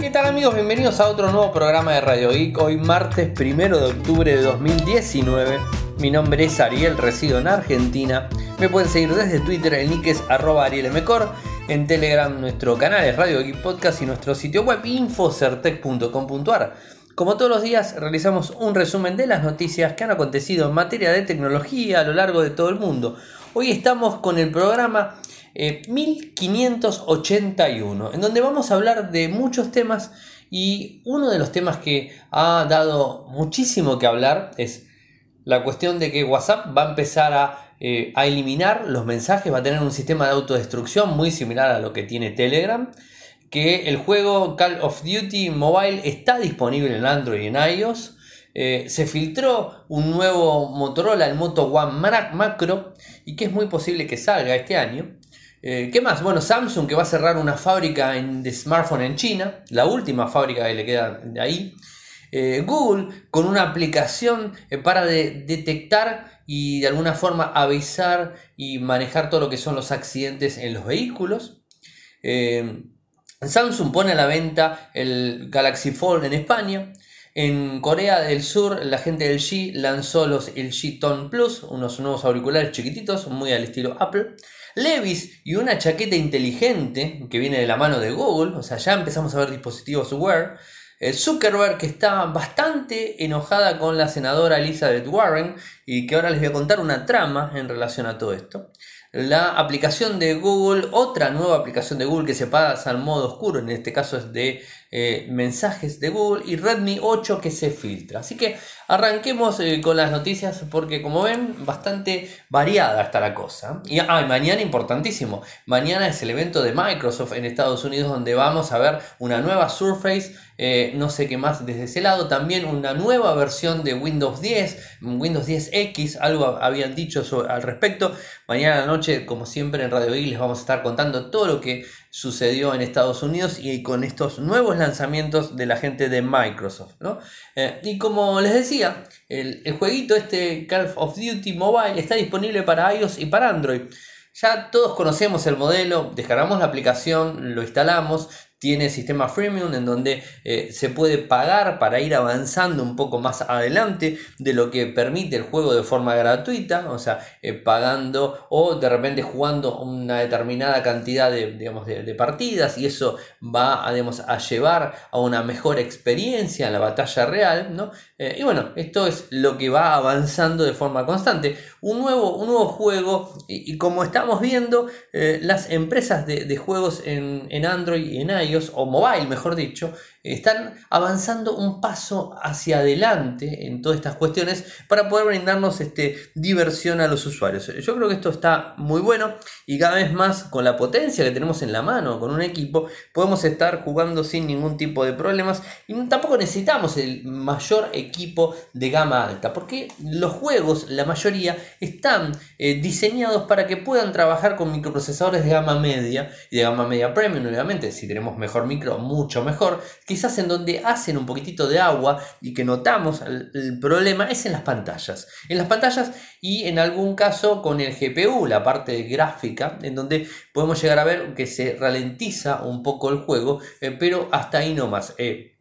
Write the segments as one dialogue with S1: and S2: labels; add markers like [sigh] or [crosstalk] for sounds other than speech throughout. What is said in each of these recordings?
S1: ¿Qué tal amigos? Bienvenidos a otro nuevo programa de Radio Geek. Hoy martes 1 de octubre de 2019. Mi nombre es Ariel, resido en Argentina. Me pueden seguir desde Twitter, el nick es arroba arielmcor. En Telegram nuestro canal es Radio Geek Podcast y nuestro sitio web infocertec.com.ar. Como todos los días realizamos un resumen de las noticias que han acontecido en materia de tecnología a lo largo de todo el mundo. Hoy estamos con el programa 1581, eh, en donde vamos a hablar de muchos temas y uno de los temas que ha dado muchísimo que hablar es la cuestión de que WhatsApp va a empezar a, eh, a eliminar los mensajes, va a tener un sistema de autodestrucción muy similar a lo que tiene Telegram que el juego Call of Duty Mobile está disponible en Android y en iOS. Eh, se filtró un nuevo Motorola, el Moto One Macro, y que es muy posible que salga este año. Eh, ¿Qué más? Bueno, Samsung que va a cerrar una fábrica de smartphone en China, la última fábrica que le queda de ahí. Eh, Google con una aplicación para detectar y de alguna forma avisar y manejar todo lo que son los accidentes en los vehículos. Samsung pone a la venta el Galaxy Fold en España. En Corea del Sur, la gente del G lanzó los LG Tone Plus, unos nuevos auriculares chiquititos, muy al estilo Apple. Levis y una chaqueta inteligente que viene de la mano de Google, o sea, ya empezamos a ver dispositivos Wear. Zuckerberg que está bastante enojada con la senadora Elizabeth Warren y que ahora les voy a contar una trama en relación a todo esto la aplicación de Google, otra nueva aplicación de Google que se pasa al modo oscuro, en este caso es de eh, mensajes de Google y Redmi 8 que se filtra. Así que arranquemos eh, con las noticias porque como ven bastante variada está la cosa. Y mañana importantísimo, mañana es el evento de Microsoft en Estados Unidos donde vamos a ver una nueva Surface, eh, no sé qué más desde ese lado, también una nueva versión de Windows 10, Windows 10X, algo habían dicho al respecto. Mañana noche, como siempre en Radio I, les vamos a estar contando todo lo que sucedió en Estados Unidos y con estos nuevos lanzamientos de la gente de Microsoft. Eh, y como les decía, el, el, jueguito este Call of Duty Mobile está disponible para iOS y para Android. Ya todos conocemos el modelo, descargamos la aplicación, lo instalamos, tiene sistema freemium en donde eh, se puede pagar para ir avanzando un poco más adelante de lo que permite el juego de forma gratuita, o sea, eh, pagando o de repente jugando una determinada cantidad de, digamos, de, partidas y eso va a, a llevar a una mejor experiencia en la batalla real, ¿no? Eh, y bueno, esto es lo que va avanzando de forma constante. Un nuevo, un nuevo juego y, como estamos viendo, las empresas de, juegos en, en Android y en iOS o mobile mejor dicho, están avanzando un paso hacia adelante en todas estas cuestiones para poder brindarnos este, diversión a los usuarios. Yo creo que esto está muy bueno y cada vez más con la potencia que tenemos en la mano, con un equipo, podemos estar jugando sin ningún tipo de problemas y tampoco necesitamos el mayor equipo de gama alta, porque los juegos, la mayoría, están eh, diseñados para que puedan trabajar con microprocesadores de gama media y de gama media premium, obviamente, si tenemos mejor micro, mucho mejor quizás en donde hacen un poquitito de agua y que notamos el, problema es en las pantallas. En las pantallas y en algún caso con el GPU, la parte gráfica, en donde podemos llegar a ver que se ralentiza un poco el juego, eh, pero hasta ahí no más. Eh,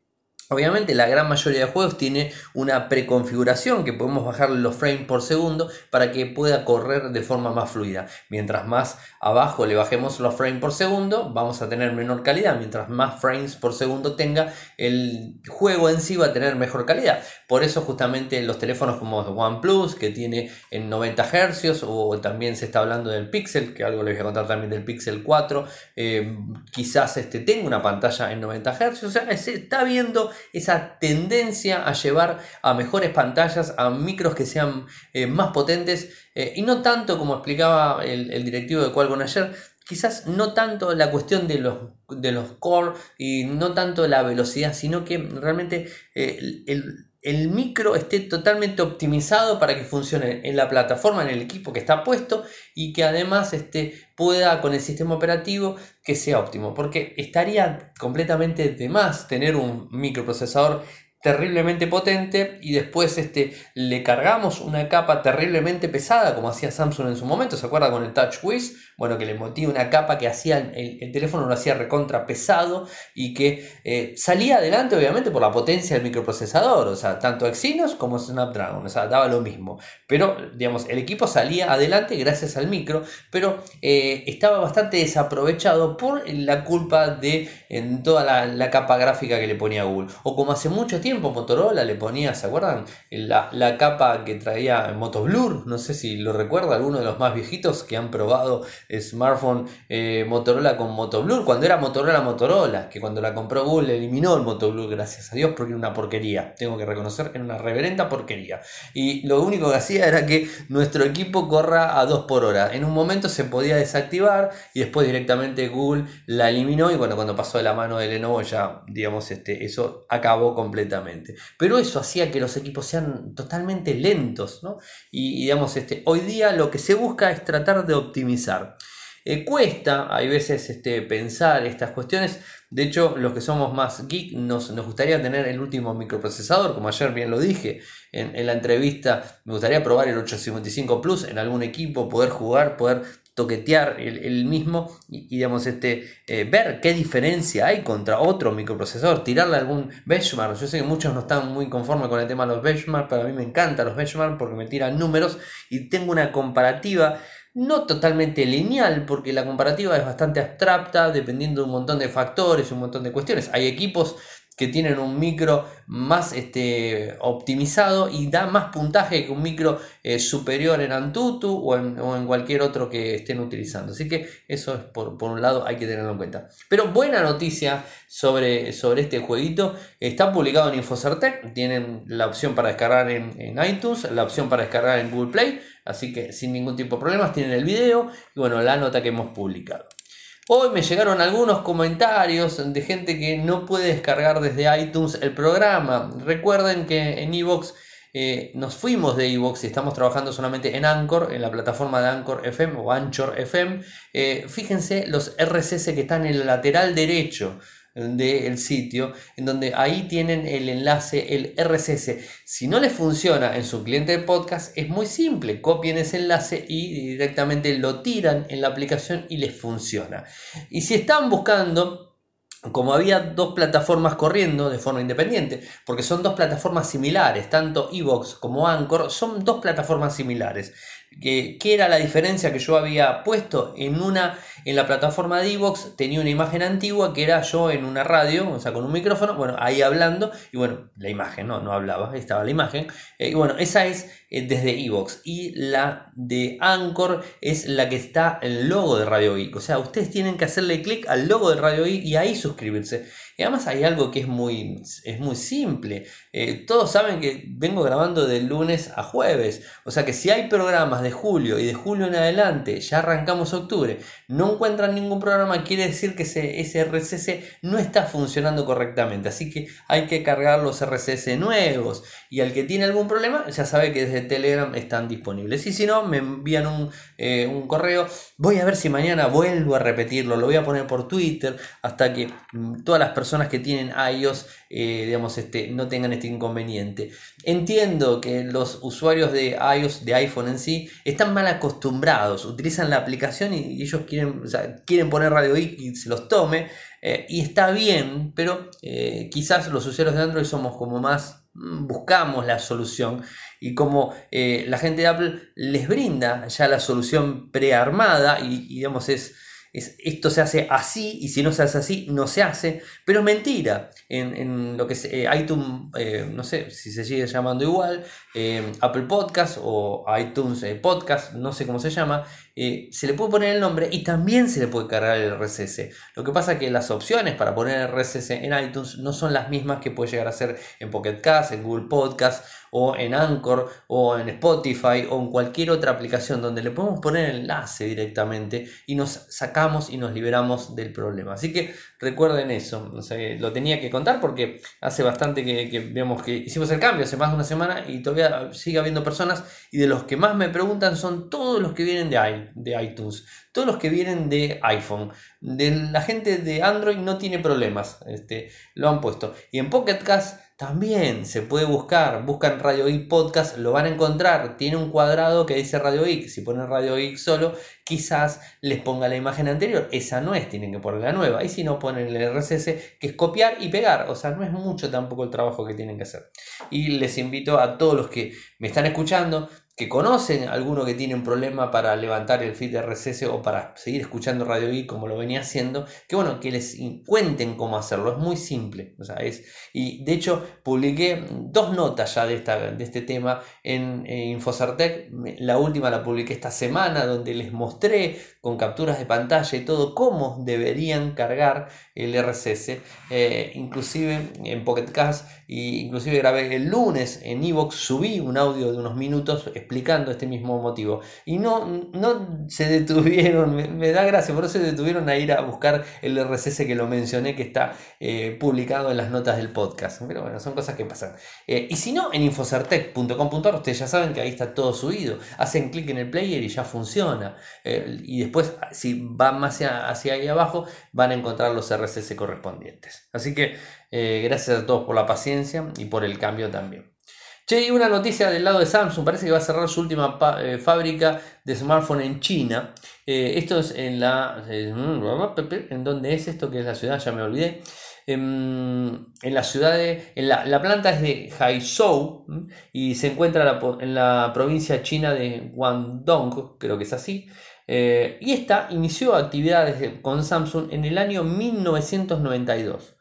S1: Obviamente la gran mayoría de juegos tiene una preconfiguración que podemos bajar los frames por segundo para que pueda correr de forma más fluida. Mientras más abajo le bajemos los frames por segundo, vamos a tener menor calidad. Mientras más frames por segundo tenga, el juego en sí va a tener mejor calidad. Por eso justamente los teléfonos como OnePlus, que tiene en 90 Hz, o también se está hablando del Pixel, que algo les voy a contar también del Pixel 4, eh, quizás este tenga una pantalla en 90 Hz. O sea, se está viendo esa tendencia a llevar a mejores pantallas, a micros que sean eh, más potentes eh, y no tanto como explicaba el, directivo de Qualcomm ayer, quizás no tanto la cuestión de los, de los core y no tanto la velocidad, sino que realmente eh, el el micro esté totalmente optimizado para que funcione en la plataforma, en el equipo que está puesto y que además este, pueda con el sistema operativo que sea óptimo. Porque estaría completamente de más tener un microprocesador terriblemente potente y después este, le cargamos una capa terriblemente pesada como hacía Samsung en su momento, ¿se acuerda con el TouchWiz? Bueno, que le metía una capa que hacía el, teléfono lo hacía recontra pesado y que eh, salía adelante obviamente por la potencia del microprocesador, o sea, tanto Exynos como Snapdragon, o sea, daba lo mismo. Pero, digamos, el equipo salía adelante gracias al micro, pero eh, estaba bastante desaprovechado por la culpa de en toda la, la, capa gráfica que le ponía Google. O como hace mucho tiempo Motorola le ponía, ¿se acuerdan? La, la capa que traía Moto Blur, no sé si lo recuerda alguno de los más viejitos que han probado smartphone eh, Motorola con Moto Blur, cuando era Motorola Motorola, que cuando la compró Google eliminó el Moto Blur, gracias a Dios, porque era una porquería, tengo que reconocer, era una reverenda porquería. Y lo único que hacía era que nuestro equipo corra a 2 por hora. En un momento se podía desactivar y después directamente Google la eliminó y bueno, cuando pasó de la mano de Lenovo ya, digamos, este, eso acabó completamente. Pero eso hacía que los equipos sean totalmente lentos, ¿no? Y, digamos, este, hoy día lo que se busca es tratar de optimizar. Eh, cuesta, hay veces este, pensar estas cuestiones. De hecho, los que somos más geek nos, nos, gustaría tener el último microprocesador, como ayer bien lo dije en, la entrevista. Me gustaría probar el 855 Plus en algún equipo, poder jugar, poder toquetear el, mismo y, digamos, este, eh, ver qué diferencia hay contra otro microprocesador, tirarle algún benchmark. Yo sé que muchos no están muy conformes con el tema de los benchmarks, pero a mí me encantan los benchmarks porque me tiran números y tengo una comparativa no totalmente lineal, porque la comparativa es bastante abstracta, dependiendo de un montón de factores, un montón de cuestiones. Hay equipos que tienen un micro más este, optimizado y da más puntaje que un micro eh, superior en Antutu o en, cualquier otro que estén utilizando. Así que eso es por, un lado hay que tenerlo en cuenta. Pero buena noticia sobre, sobre este jueguito. Está publicado en Infocertec. Tienen la opción para descargar en, en iTunes, la opción para descargar en Google Play. Así que sin ningún tipo de problemas tienen el video y bueno, la nota que hemos publicado. Hoy me llegaron algunos comentarios de gente que no puede descargar desde iTunes el programa. Recuerden que en Evox eh, nos fuimos de Evox y estamos trabajando solamente en Anchor, en la plataforma de Anchor FM o Anchor FM. Eh, fíjense los RSS que están en el lateral derecho del sitio, en donde ahí tienen el enlace, el RSS. Si no les funciona en su cliente de podcast, es muy simple, copien ese enlace y directamente lo tiran en la aplicación y les funciona. Y si están buscando como había dos plataformas corriendo de forma independiente, porque son dos plataformas similares, tanto Evox como Anchor son dos plataformas similares. ¿Qué, era la diferencia que yo había puesto? En una, en la plataforma de Evox tenía una imagen antigua que era yo en una radio, o sea, con un micrófono, bueno, ahí hablando, y bueno, la imagen, no, no hablaba, estaba la imagen. Eh, y bueno, esa es eh, desde Evox. Y la de Anchor es la que está el logo de Radio Geek. O sea, ustedes tienen que hacerle clic al logo de Radio Geek y ahí suscribirse. Y además hay algo que es muy, es muy simple. Eh, todos saben que vengo grabando de lunes a jueves. O sea que si hay programas de julio y de julio en adelante, ya arrancamos octubre, no encuentran ningún programa, quiere decir que ese, RSS no está funcionando correctamente. Así que hay que cargar los RSS nuevos. Y al que tiene algún problema, ya sabe que desde Telegram están disponibles. Y si no, me envían un, eh, un correo. Voy a ver si mañana vuelvo a repetirlo. Lo voy a poner por Twitter hasta que mm, todas las personas personas que tienen iOS, eh, digamos, este, no tengan este inconveniente. Entiendo que los usuarios de iOS, de iPhone en sí, están mal acostumbrados, utilizan la aplicación y, ellos quieren, quieren poner Radio y se los tome, eh, y está bien, pero eh, quizás los usuarios de Android somos como más, mm, buscamos la solución y como la gente de Apple les brinda ya la solución prearmada y digamos es esto se hace así y si no se hace así, no se hace. Pero es mentira. En, lo que es eh, iTunes, eh, no sé si se sigue llamando igual, eh, Apple Podcast o iTunes Podcast, no sé cómo se llama, se le puede poner el nombre y también se le puede cargar el RSS. Lo que pasa es que las opciones para poner el RSS en iTunes no son las mismas que puede llegar a ser en Pocket Cast, en Google Podcast o en Anchor o en Spotify o en cualquier otra aplicación donde le podemos poner enlace directamente y nos sacamos y nos liberamos del problema. Así que recuerden eso, lo tenía que contar porque hace bastante que, que, que hicimos el cambio, hace más de una semana y todavía sigue habiendo personas y de los que más me preguntan son todos los que vienen de, de iTunes todos los que vienen de iPhone. De la gente de Android no tiene problemas, este, lo han puesto. Y en Pocket Cast también se puede buscar, buscan Radio Geek Podcast, lo van a encontrar, tiene un cuadrado que dice Radio Geek, si ponen Radio Geek solo, quizás les ponga la imagen anterior, esa no es, tienen que poner la nueva, y si no ponen el RSS, que es copiar y pegar, o sea, no es mucho tampoco el trabajo que tienen que hacer. Y les invito a todos los que me están escuchando, que conocen alguno que tiene un problema para levantar el feed RSS o para seguir escuchando Radio Geek como lo venía haciendo, que bueno, que les cuenten cómo hacerlo, es muy simple. O sea, es, y de hecho publiqué dos notas ya de, esta, de este tema en, Infosartec, la última la publiqué esta semana donde les mostré con capturas de pantalla y todo cómo deberían cargar el RSS, eh, inclusive en Pocket Cast, y inclusive grabé el lunes en Evox, subí un audio de unos minutos explicando este mismo motivo. Y no, no se detuvieron, me, da gracia, por eso se detuvieron a ir a buscar el RSS que lo mencioné, que está eh, publicado en las notas del podcast. Pero bueno, son cosas que pasan. Eh, y si no, en infocertec.com.ar, ustedes ya saben que ahí está todo subido. Hacen clic en el player y ya funciona. Y después, si van más hacia, hacia ahí abajo, van a encontrar los RSS correspondientes. Así que gracias a todos por la paciencia y por el cambio también. Che, y una noticia del lado de Samsung, parece que va a cerrar su última eh, fábrica de smartphone en China. Eh, esto es en la... Eh, ¿En dónde es esto? Que es la ciudad, ya me olvidé. Em, en, la ciudad de... En la, planta es de Haizhou y se encuentra en la provincia china de Guangdong, creo que es así. Y esta inició actividades con Samsung en el año 1992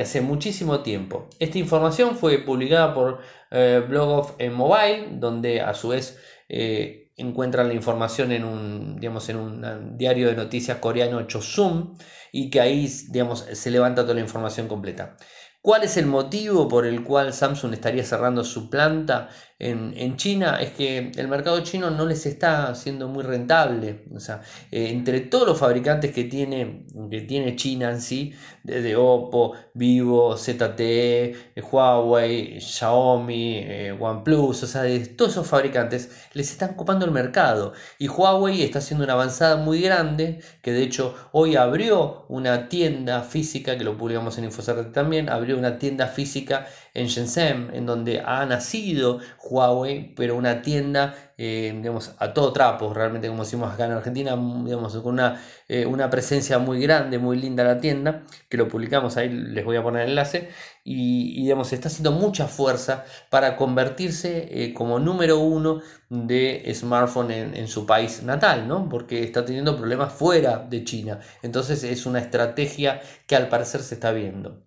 S1: hace muchísimo tiempo. Esta información fue publicada por eh, Blog of Mobile, donde a su vez eh, encuentran la información en un, digamos, en un diario de noticias coreano Chosun y que ahí digamos, se levanta toda la información completa. ¿Cuál es el motivo por el cual Samsung estaría cerrando su planta en, China? Es que el mercado chino no les está siendo muy rentable. O sea, eh, entre todos los fabricantes que tiene, que tiene China en sí, desde Oppo, Vivo, ZTE, eh, Huawei, Xiaomi, eh, OnePlus, o sea, de todos esos fabricantes les están copando el mercado. Y Huawei está haciendo una avanzada muy grande, que de hecho hoy abrió una tienda física, que lo publicamos en InfoCert también, abrió una tienda física en Shenzhen, en donde ha nacido Huawei, pero una tienda eh, digamos, a todo trapo, realmente como decimos acá en Argentina, digamos, con una, eh, una, presencia muy grande, muy linda la tienda, que lo publicamos ahí, les voy a poner el enlace, y, digamos, está haciendo mucha fuerza para convertirse eh, como número uno de smartphone en, en, su país natal, ¿no? porque está teniendo problemas fuera de China, entonces es una estrategia que al parecer se está viendo.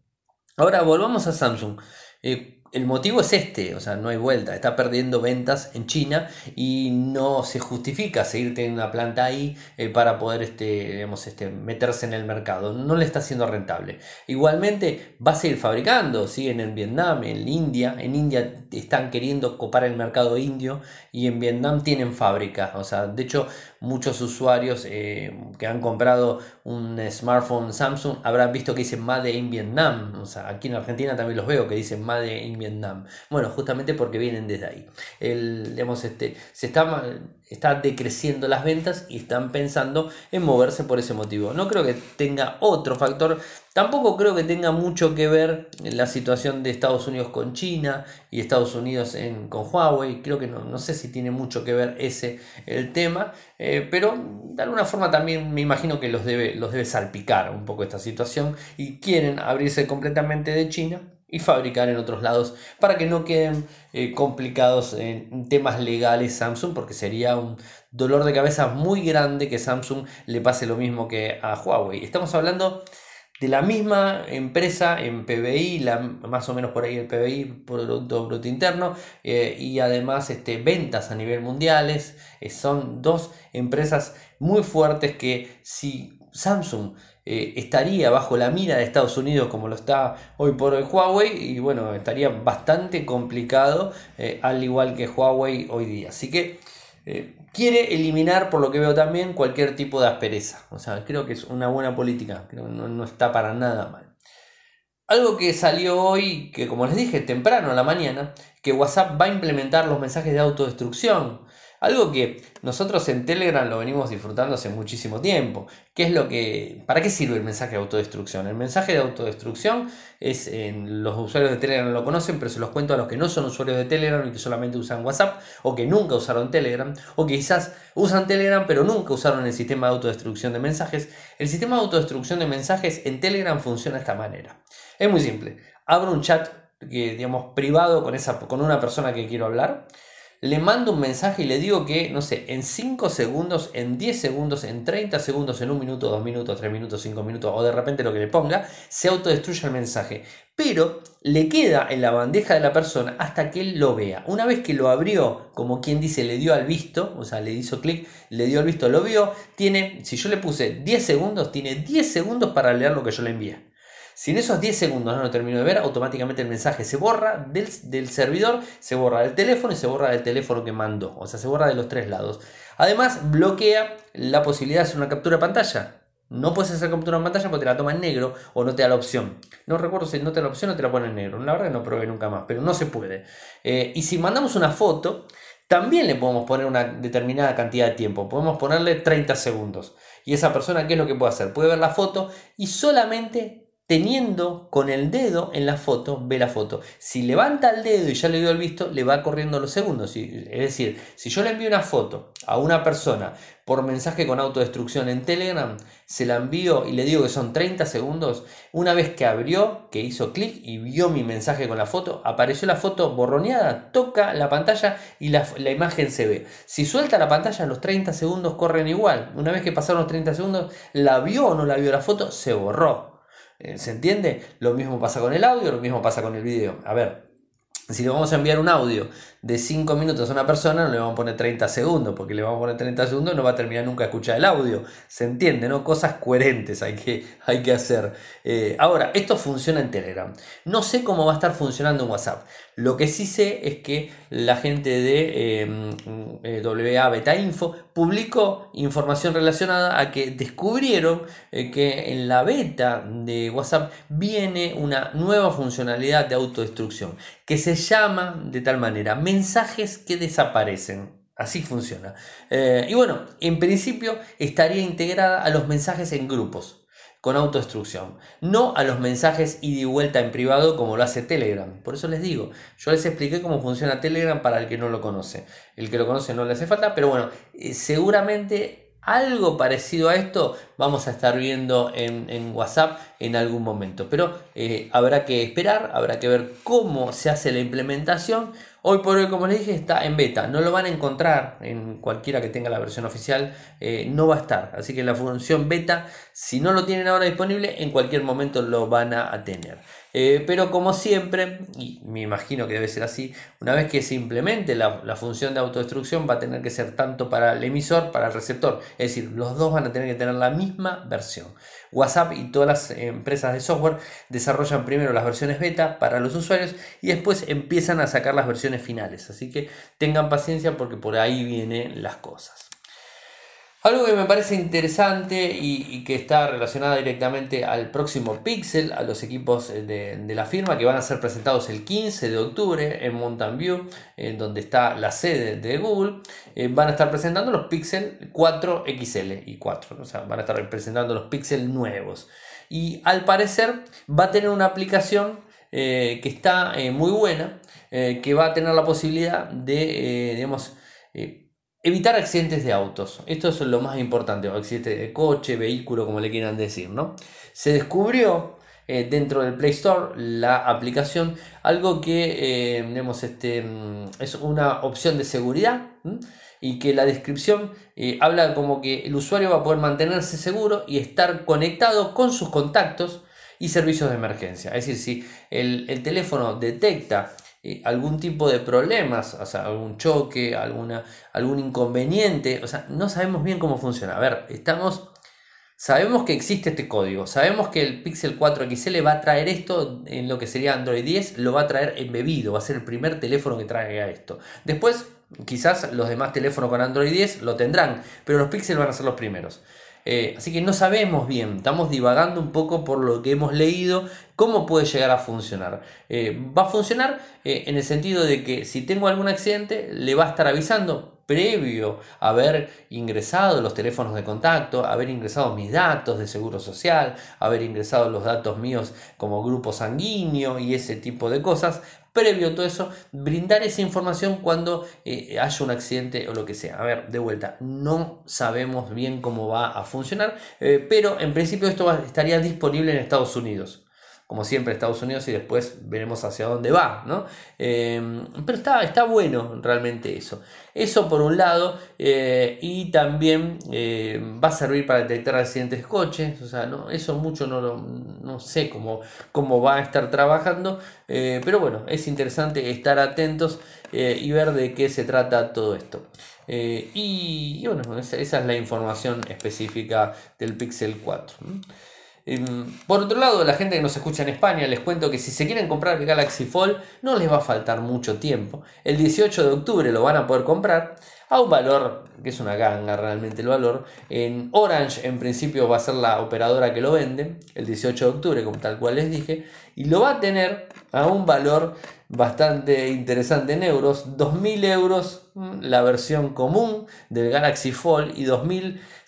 S1: Ahora volvamos a Samsung. Eh, el motivo es este, o sea, no hay vuelta, está perdiendo ventas en China y no se justifica seguir teniendo una planta ahí eh, para poder este, este, meterse en el mercado, no le está siendo rentable. Igualmente va a seguir fabricando, siguen en Vietnam, en India, en India están queriendo copar el mercado indio y en Vietnam tienen fábrica, o sea, de hecho muchos usuarios eh, que han comprado un smartphone Samsung habrán visto que dice Made in Vietnam, o sea, aquí en Argentina también los veo que dicen Made in Vietnam. Bueno, justamente porque vienen desde ahí. El, digamos, este, se está, está decreciendo las ventas y están pensando en moverse por ese motivo. No creo que tenga otro factor. Tampoco creo que tenga mucho que ver la situación de Estados Unidos con China y Estados Unidos en, con Huawei. Creo que no, no sé si tiene mucho que ver ese el tema. Eh, pero de alguna forma también me imagino que los debe, los debe salpicar un poco esta situación y quieren abrirse completamente de China y fabricar en otros lados para que no queden eh, complicados en temas legales Samsung porque sería un dolor de cabeza muy grande que Samsung le pase lo mismo que a Huawei. Estamos hablando de la misma empresa en PBI, la, más o menos por ahí el PBI, Producto Bruto Interno, eh, y además este, ventas a nivel mundiales. Eh, son dos empresas muy fuertes que si Samsung eh, estaría bajo la mira de Estados Unidos como lo está hoy por hoy Huawei y bueno, estaría bastante complicado eh, al igual que Huawei hoy día. Así que eh, quiere eliminar, por lo que veo también, cualquier tipo de aspereza. O sea, creo que es una buena política, creo que no, no está para nada mal. Algo que salió hoy, que como les dije, temprano a la mañana, que WhatsApp va a implementar los mensajes de autodestrucción Algo que nosotros en Telegram lo venimos disfrutando hace muchísimo tiempo. ¿Qué es lo que, ¿Para qué sirve el mensaje de autodestrucción? El mensaje de autodestrucción es, en, los usuarios de Telegram lo conocen, pero se los cuento a los que no son usuarios de Telegram y que solamente usan WhatsApp, o que nunca usaron Telegram, o que quizás usan Telegram pero nunca usaron el sistema de autodestrucción de mensajes. El sistema de autodestrucción de mensajes en Telegram funciona de esta manera. Es muy simple. Abro un chat que, digamos, privado con, esa, con una persona que quiero hablar le mando un mensaje y le digo que, no sé, en 5 segundos, en 10 segundos, en 30 segundos, en un minuto, 2 minutos, 3 minutos, 5 minutos, o de repente lo que le ponga, se autodestruye el mensaje. Pero le queda en la bandeja de la persona hasta que él lo vea. Una vez que lo abrió, como quien dice, le dio al visto, o sea, le hizo clic, le dio al visto, lo vio, tiene, si yo le puse 10 segundos, tiene 10 segundos para leer lo que yo le envié. Si en esos 10 segundos no lo termino de ver, automáticamente el mensaje se borra del, servidor, se borra del teléfono y se borra del teléfono que mandó. O sea, se borra de los tres lados. Además, bloquea la posibilidad de hacer una captura de pantalla. No puedes hacer captura de pantalla porque te la toma en negro o no te da la opción. No recuerdo si no te da la opción o te la pone en negro. La verdad que no probé nunca más, pero no se puede. Eh, y si mandamos una foto, también le podemos poner una determinada cantidad de tiempo. Podemos ponerle 30 segundos. Y esa persona, ¿qué es lo que puede hacer? Puede ver la foto y solamente teniendo con el dedo en la foto, ve la foto. Si levanta el dedo y ya le dio el visto, le va corriendo los segundos. Es decir, si yo le envío una foto a una persona por mensaje con autodestrucción en Telegram, se la envío y le digo que son 30 segundos, una vez que abrió, que hizo clic y vio mi mensaje con la foto, apareció la foto borroneada, toca la pantalla y la, la imagen se ve. Si suelta la pantalla, los 30 segundos corren igual. Una vez que pasaron los 30 segundos, la vio o no la vio la foto, se borró. Eh, ¿Se entiende? Lo mismo pasa con el audio, lo mismo pasa con el video. A ver, si le vamos a enviar un audio de 5 minutos a una persona, no le vamos a poner 30 segundos, porque le vamos a poner 30 segundos y no va a terminar nunca de escuchar el audio. ¿Se entiende? ¿No? Cosas coherentes hay que, hay que hacer. Eh, ahora, esto funciona en Telegram. No sé cómo va a estar funcionando en WhatsApp. Lo que sí sé es que la gente de em, WA Beta Info publicó información relacionada a que descubrieron eh, que en la beta de WhatsApp viene una nueva funcionalidad de autodestrucción que se llama de tal manera mensajes que desaparecen. Así funciona. Eh, y bueno, en principio estaría integrada a los mensajes en grupos con autodestrucción, no a los mensajes ida y vuelta en privado como lo hace Telegram. Por eso les digo, yo les expliqué cómo funciona Telegram para el que no lo conoce. El que lo conoce no le hace falta, pero bueno, eh, seguramente algo parecido a esto vamos a estar viendo en, WhatsApp en algún momento. Pero eh, habrá que esperar, habrá que ver cómo se hace la implementación. Hoy por hoy, como les dije, está en beta. No lo van a encontrar en cualquiera que tenga la versión oficial. Eh, no va a estar. Así que la función beta, si no lo tienen ahora disponible, en cualquier momento lo van a tener. Eh, pero como siempre, y me imagino que debe ser así, una vez que se implemente la, la, función de autodestrucción va a tener que ser tanto para el emisor, para el receptor. Es decir, los dos van a tener que tener la misma versión. WhatsApp y todas las empresas de software desarrollan primero las versiones beta para los usuarios y después empiezan a sacar las versiones finales. Así que tengan paciencia porque por ahí vienen las cosas. Algo que me parece interesante y, que está relacionado directamente al próximo Pixel, a los equipos de, la firma que van a ser presentados el 15 de octubre en Mountain View, en donde está la sede de Google, eh, van a estar presentando los Pixel 4 XL y 4, o sea, van a estar presentando los Pixel nuevos. Y al parecer va a tener una aplicación eh, que está eh, muy buena, que va a tener la posibilidad de, digamos, Evitar accidentes de autos. Esto es lo más importante, accidentes de coche, vehículo, como le quieran decir, ¿no? Se descubrió eh, dentro del Play Store la aplicación, algo que eh, este, mm, es una opción de seguridad y que la descripción eh, habla como que el usuario va a poder mantenerse seguro y estar conectado con sus contactos y servicios de emergencia. Es decir, si el teléfono detecta eh, algún tipo de problemas, o sea, algún choque, alguna, algún inconveniente, o sea, no sabemos bien cómo funciona. A ver, estamos, sabemos que existe este código, sabemos que el Pixel 4 XL va a traer esto en lo que sería Android 10, lo va a traer embebido, va a ser el primer teléfono que traiga esto. Después, quizás los demás teléfonos con Android 10 lo tendrán, pero los Pixel van a ser los primeros. Eh, así que no sabemos bien, estamos divagando un poco por lo que hemos leído, cómo puede llegar a funcionar. Eh, va a funcionar eh, en el sentido de que si tengo algún accidente, le va a estar avisando. previo a haber ingresado los teléfonos de contacto, haber ingresado mis datos de seguro social, haber ingresado los datos míos como grupo sanguíneo y ese tipo de cosas, previo a todo eso, brindar esa información cuando eh, haya un accidente o lo que sea. A ver, de vuelta, no sabemos bien cómo va a funcionar, pero en principio esto estaría disponible en Estados Unidos como siempre Estados Unidos y después veremos hacia dónde va, ¿no? Em, pero está, está bueno realmente eso. Eso por un lado, eh, y también eh, va a servir para detectar accidentes de coches, o sea, no, eso mucho no, lo, no sé cómo, cómo va a estar trabajando, eh, pero bueno, es interesante estar atentos y ver de qué se trata todo esto. y, bueno, esa, esa, es la información específica del Pixel 4. Em, por otro lado, la gente que nos escucha en España, les cuento que si se quieren comprar el Galaxy Fold, no les va a faltar mucho tiempo. El 18 de octubre lo van a poder comprar a un valor, que es una ganga realmente el valor. En Orange, en principio, va a ser la operadora que lo vende, el 18 de octubre, como tal cual les dije, y lo va a tener a un valor bastante interesante en euros, 2.000 euros mm, la versión común del Galaxy Fold y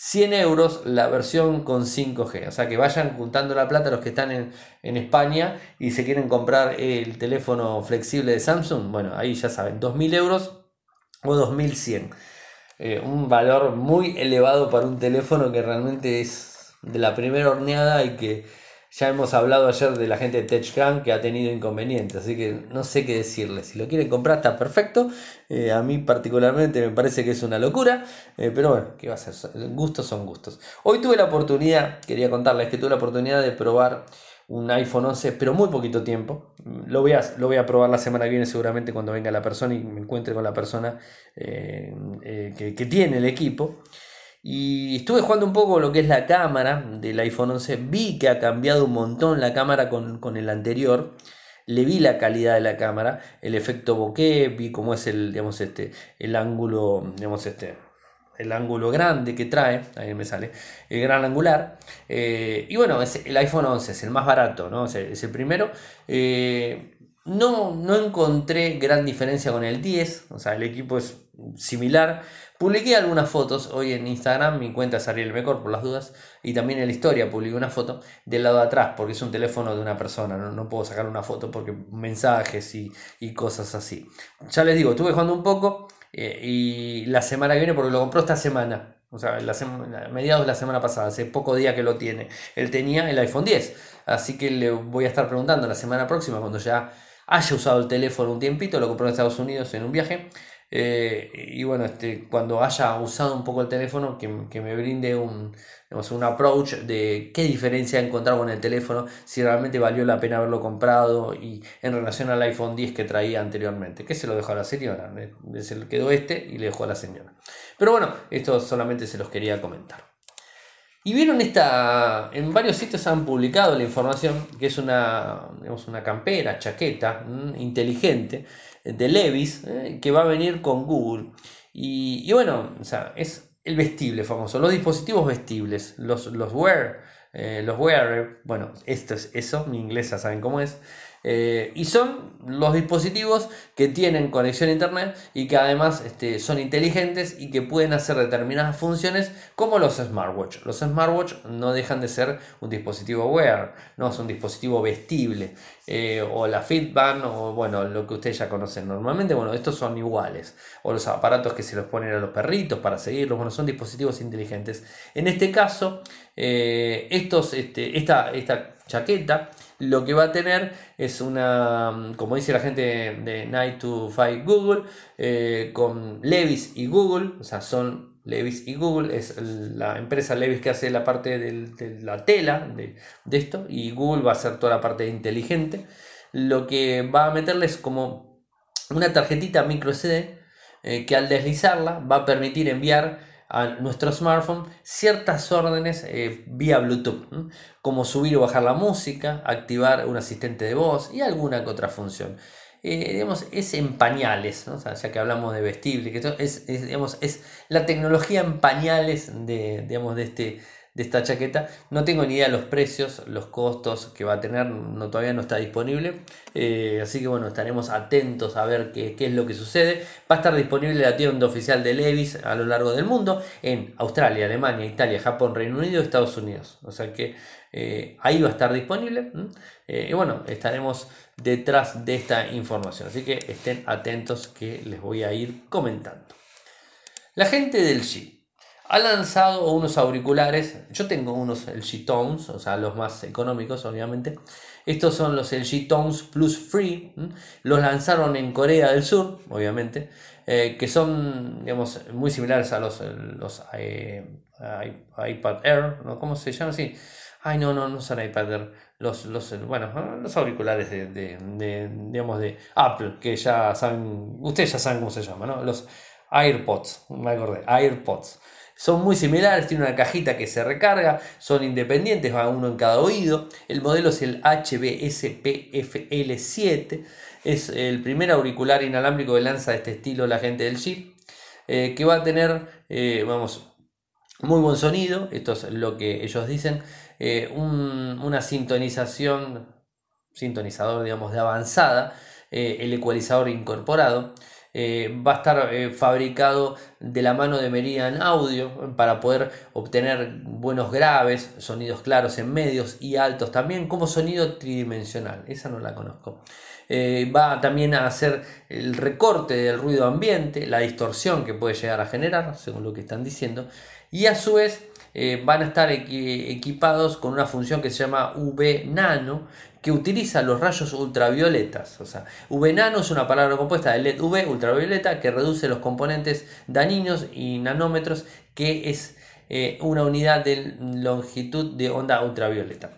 S1: 2.100 euros la versión con 5G. O sea que vayan juntando la plata los que están en, en España y se quieren comprar el teléfono flexible de Samsung. Bueno, ahí ya saben, 2.000 euros o 2100. Eh, un valor muy elevado para un teléfono que realmente es de la primera horneada y que ya hemos hablado ayer de la gente de TechCrunch que ha tenido inconvenientes, así que no sé qué decirles. Si lo quieren comprar está perfecto. Eh, a mí particularmente me parece que es una locura, eh, pero bueno, ¿qué va a ser? Gustos son gustos. Hoy tuve la oportunidad, quería contarles que tuve la oportunidad de probar un iPhone 11, pero muy poquito tiempo. Lo voy, a, lo voy a probar la semana que viene seguramente cuando venga la persona y me encuentre con la persona eh, que tiene el equipo. Y estuve jugando un poco lo que es la cámara del iPhone 11. Vi que ha cambiado un montón la cámara con, el anterior. Le vi la calidad de la cámara, el efecto bokeh, vi cómo es el, digamos, este, el ángulo, digamos, este, el ángulo grande que trae, ahí me sale, el gran angular. Eh, y bueno, es el iPhone 11 es el más barato, ¿no? Es el, primero. Eh, no, no encontré gran diferencia con el 10, o sea, el equipo es similar. Publiqué algunas fotos hoy en Instagram, mi cuenta es Ariel Mejor por las dudas, y también en la historia publiqué una foto del lado de atrás, porque es un teléfono de una persona, no, puedo sacar una foto porque mensajes y, cosas así. Ya les digo, estuve jugando un poco eh, y la semana que viene, porque lo compró esta semana, o sea, la mediados de la semana pasada, hace poco día que lo tiene, él tenía el iPhone 10, así que le voy a estar preguntando la semana próxima, cuando ya haya usado el teléfono un tiempito, lo compró en Estados Unidos en un viaje eh, y bueno, este, cuando haya usado un poco el teléfono, que, me brinde un, un approach de qué diferencia ha encontrado con el teléfono, si realmente valió la pena haberlo comprado y en relación al iPhone 10 que traía anteriormente, que se lo dejó a la señora, se quedó este y le dejó a la señora. Pero bueno, esto solamente se los quería comentar. Y vieron esta, en varios sitios han publicado la información, que es una, una campera, chaqueta, inteligente, de Levis, eh, que va a venir con Google. Y, bueno, o sea, es el vestible famoso, los dispositivos vestibles, los, los wear, eh, los wear, bueno, esto es eso, mi inglés ya saben cómo es. Eh, y son los dispositivos que tienen conexión a internet y que además este, son inteligentes y que pueden hacer determinadas funciones como los smartwatch. Los smartwatch no dejan de ser un dispositivo wear, no es un dispositivo vestible. Eh, o la Fitband o bueno, lo que ustedes ya conocen normalmente. Bueno, estos son iguales. O los aparatos que se los ponen a los perritos para seguirlos. Bueno, son dispositivos inteligentes. En este caso, eh, estos, este, esta, esta chaqueta lo que va a tener es una, como dice la gente de Night to Fight Google, eh, con Levis y Google, o sea, son Levis y Google, es la empresa Levis que hace la parte de la tela de, esto, y Google va a hacer toda la parte inteligente. Lo que va a meterles como una tarjetita micro SD eh, que al deslizarla va a permitir enviar a nuestro smartphone ciertas órdenes eh, vía Bluetooth, como subir o bajar la música, activar un asistente de voz y alguna que otra función. Eh, digamos, es en pañales, ya que hablamos de vestible, que es, es, digamos, es la tecnología en pañales de, digamos, de, este, de esta chaqueta. No tengo ni idea de los precios, los costos que va a tener, no, todavía no está disponible. Eh, así que bueno, estaremos atentos a ver qué, es lo que sucede. Va a estar disponible la tienda oficial de Levis a lo largo del mundo en Australia, Alemania, Italia, Japón, Reino Unido Estados Unidos. O sea que eh, ahí va a estar disponible. Eh, y bueno, estaremos detrás de esta información. Así que estén atentos que les voy a ir comentando. La gente del G ha lanzado unos auriculares. Yo tengo unos LG Tones, o sea, los más económicos, obviamente. Estos son los LG Tones Plus Free. Los lanzaron en Corea del Sur, obviamente. Eh, que son, digamos, muy similares a los, los eh, iPad Air, ¿no? ¿Cómo se llama así? Ay, no, no, no son iPad Air. Los, los, bueno, los auriculares de, de, digamos, de Apple, que ya saben, ustedes ya saben cómo se llama, ¿no? Los AirPods, me acordé, AirPods. Son muy similares, tienen una cajita que se recarga, son independientes, va uno en cada oído. El modelo es el HBSPFL7, es el primer auricular inalámbrico que lanza de este estilo la gente del Jeep, eh, que va a tener, eh, vamos, muy buen sonido, esto es lo que ellos dicen, eh, una sintonización, sintonizador digamos de avanzada, el ecualizador incorporado. Eh, va a estar eh, fabricado de la mano de Meridian Audio para poder obtener buenos graves, sonidos claros en medios y altos también, como sonido tridimensional. Esa no la conozco. Eh, va también a hacer el recorte del ruido ambiente, la distorsión que puede llegar a generar, según lo que están diciendo, y a su vez van a estar equipados con una función que se llama V Nano, que utiliza los rayos ultravioletas. O sea, V nano es una palabra compuesta de LED UV, ultravioleta, que reduce los componentes dañinos y nanómetros, que es eh, una unidad de longitud de onda ultravioleta.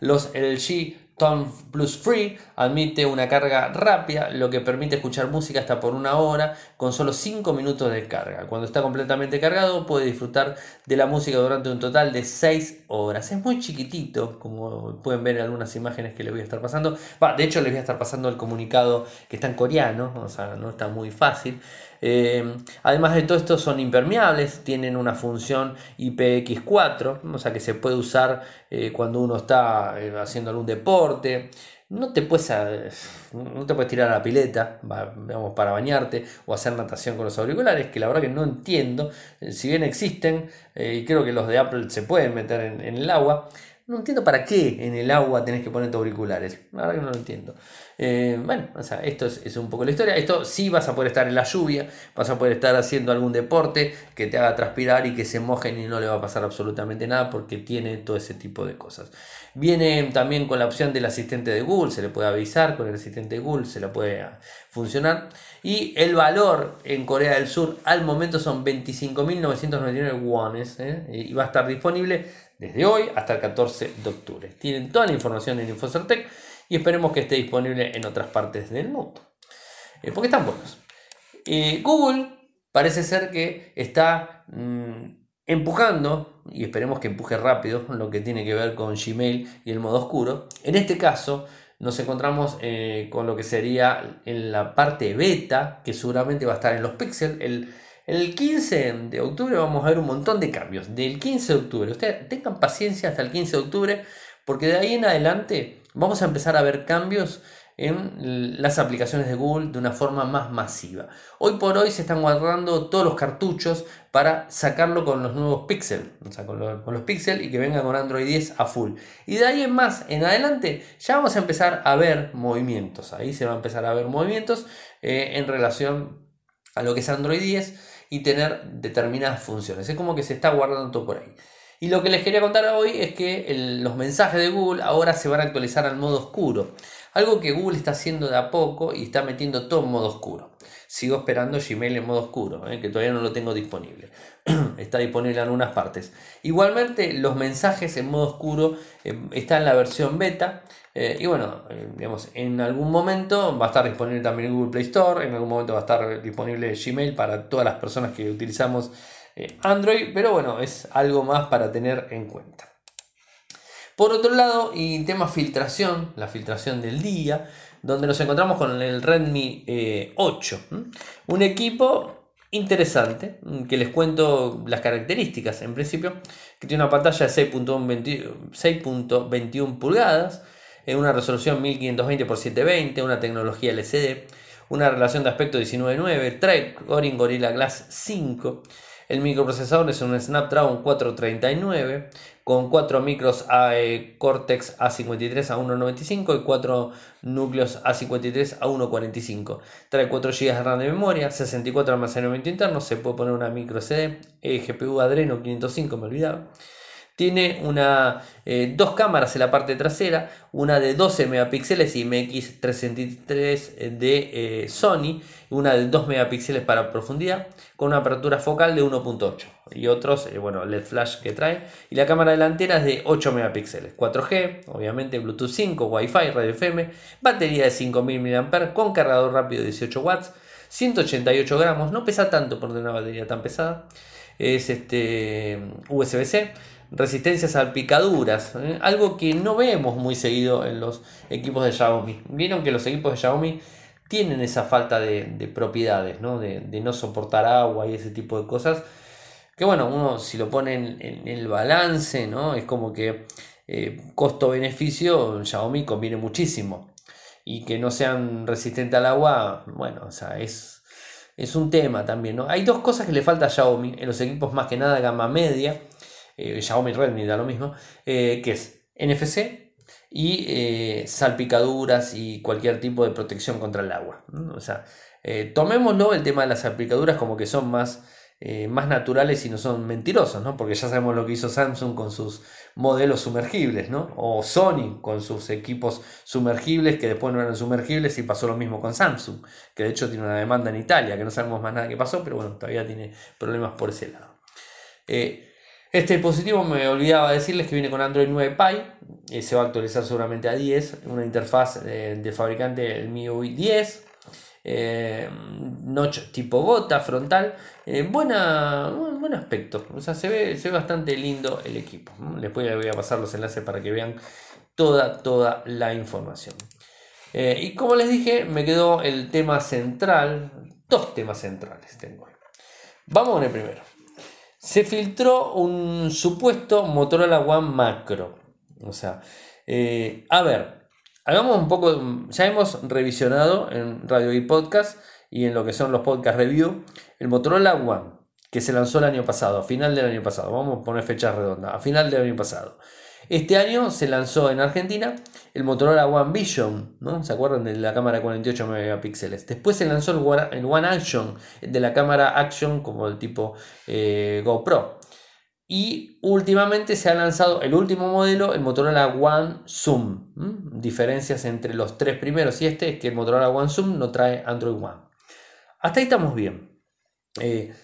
S1: Los LG Tone Plus Free admite una carga rápida, lo que permite escuchar música hasta por una hora con solo 5 minutos de carga. Cuando está completamente cargado puede disfrutar de la música durante un total de 6 horas. Es muy chiquitito, como pueden ver en algunas imágenes que les voy a estar pasando. de hecho les voy a estar pasando el comunicado que está en coreano, o sea, no está muy fácil. Eh, además de todo esto son impermeables, tienen una función IPX4, o sea que se puede usar eh, cuando uno está eh, haciendo algún deporte. No te, puedes, no te puedes tirar a la pileta para bañarte o hacer natación con los auriculares, que la verdad que no entiendo. Si bien existen, y creo que los de Apple se pueden meter en, el agua, no entiendo para qué en el agua tenés que poner auriculares. La verdad que no lo entiendo. Eh, bueno, o sea, esto es, un poco la historia. Esto sí vas a poder estar en la lluvia, vas a poder estar haciendo algún deporte que te haga transpirar y que se mojen y no le va a pasar absolutamente nada porque tiene todo ese tipo de cosas. Viene también con la opción del asistente de Google, se le puede avisar con el asistente de Google, se le puede funcionar. Y el valor en Corea del Sur al momento son 25.999 wones ¿eh? y va a estar disponible desde hoy hasta el 14 de octubre. Tienen toda la información en Infocertec y esperemos que esté disponible en otras partes del mundo. Eh, porque están buenos. Eh, Google parece ser que está mm, empujando, y esperemos que empuje rápido, lo que tiene que ver con Gmail y el modo oscuro. En este caso, nos encontramos eh, con lo que sería en la parte beta, que seguramente va a estar en los píxeles. El, el 15 de octubre vamos a ver un montón de cambios. Del 15 de octubre, ustedes tengan paciencia hasta el 15 de octubre, porque de ahí en adelante vamos a empezar a ver cambios en las aplicaciones de Google de una forma más masiva. Hoy por hoy se están guardando todos los cartuchos para sacarlo con los nuevos Pixel, o sea, con los, con Pixel y que venga con Android 10 a full. Y de ahí en más, en adelante, ya vamos a empezar a ver movimientos. Ahí se va a empezar a ver movimientos eh, en relación a lo que es Android 10 y tener determinadas funciones. Es como que se está guardando todo por ahí. Y lo que les quería contar hoy es que los mensajes de Google ahora se van a actualizar al modo oscuro. Algo que Google está haciendo de a poco y está metiendo todo en modo oscuro. Sigo esperando Gmail en modo oscuro, eh, que todavía no lo tengo disponible. [clears throat] está disponible en algunas partes. Igualmente, los mensajes en modo oscuro eh, están en la versión beta. Eh, y bueno, digamos, en algún momento va a estar disponible también Google Play Store. En algún momento va a estar disponible Gmail para todas las personas que utilizamos Android. Pero bueno, es algo más para tener en cuenta. Por otro lado, y tema filtración, la filtración del día, donde nos encontramos con el Redmi 8, eh, un equipo interesante, mm, que les cuento las características. En principio, que tiene una pantalla de 6.21 pulgadas, en una resolución 1520 x 720, una tecnología LCD, una relación de aspecto 19.9, trae Gorilla Glass 5. El microprocesador es un Snapdragon 439 con 4 micros e Cortex A53 a 1.95 y 4 núcleos A53 a 1.45. Trae 4 GB de RAM de memoria, 64 de almacenamiento interno, se puede poner una micro SD, eh, GPU Adreno 505, me olvidaba. Tiene una, eh, dos cámaras en la parte trasera, una de 12 megapíxeles y MX363 de eh, Sony, una de 2 megapíxeles para profundidad, con una apertura focal de 1.8 y otros, eh, bueno, LED flash que trae. Y la cámara delantera es de 8 megapíxeles, 4G, obviamente Bluetooth 5, Wi-Fi, radio FM, batería de 5000 mAh con cargador rápido de 18 watts, 188 gramos, no pesa tanto por una batería tan pesada, es este USB-C resistencias a picaduras, ¿eh? algo que no vemos muy seguido en los equipos de Xiaomi. Vieron que los equipos de Xiaomi tienen esa falta de, propiedades, ¿no? De, no soportar agua y ese tipo de cosas. Que bueno, uno si lo pone en, el balance, ¿no? Es como que eh, costo-beneficio, Xiaomi conviene muchísimo. Y que no sean resistentes al agua, bueno, o sea, es, es un tema también, ¿no? Hay dos cosas que le falta a Xiaomi en los equipos más que nada gama media eh, Xiaomi Redmi da lo mismo, eh, que es NFC y eh, salpicaduras y cualquier tipo de protección contra el agua. O sea, tomémoslo el tema de las salpicaduras como que son más, más naturales y no son mentirosos, ¿no? porque ya sabemos lo que hizo Samsung con sus modelos sumergibles, ¿no? o Sony con sus equipos sumergibles que después no eran sumergibles y pasó lo mismo con Samsung, que de hecho tiene una demanda en Italia, que no sabemos más nada que pasó, pero bueno, todavía tiene problemas por ese lado. Este dispositivo me olvidaba decirles que viene con Android 9 Pie, y se va a actualizar seguramente a 10, una interfaz eh, del fabricante el MIUI 10, eh, notch tipo gota frontal, eh, buena, buen aspecto, o sea, se ve, se ve bastante lindo el equipo. Después les voy a pasar los enlaces para que vean toda, toda la información. y como les dije, me quedó el tema central, dos temas centrales tengo. Vamos con el primero se filtró un supuesto Motorola One Macro. O sea, eh, a ver, hagamos un poco, ya hemos revisionado en Radio y Podcast y en lo que son los podcast review, el Motorola One, que se lanzó el año pasado, a final del año pasado, vamos a poner fechas redondas, a final del año pasado. Este año se lanzó en Argentina el Motorola One Vision, ¿no? ¿Se acuerdan de la cámara 48 megapíxeles? Después se lanzó el One, Action, de la cámara Action como el tipo eh, GoPro. Y últimamente se ha lanzado el último modelo, el Motorola One Zoom. Diferencias entre los tres primeros y este es que el Motorola One Zoom no trae Android One. Hasta ahí estamos bien. Eh,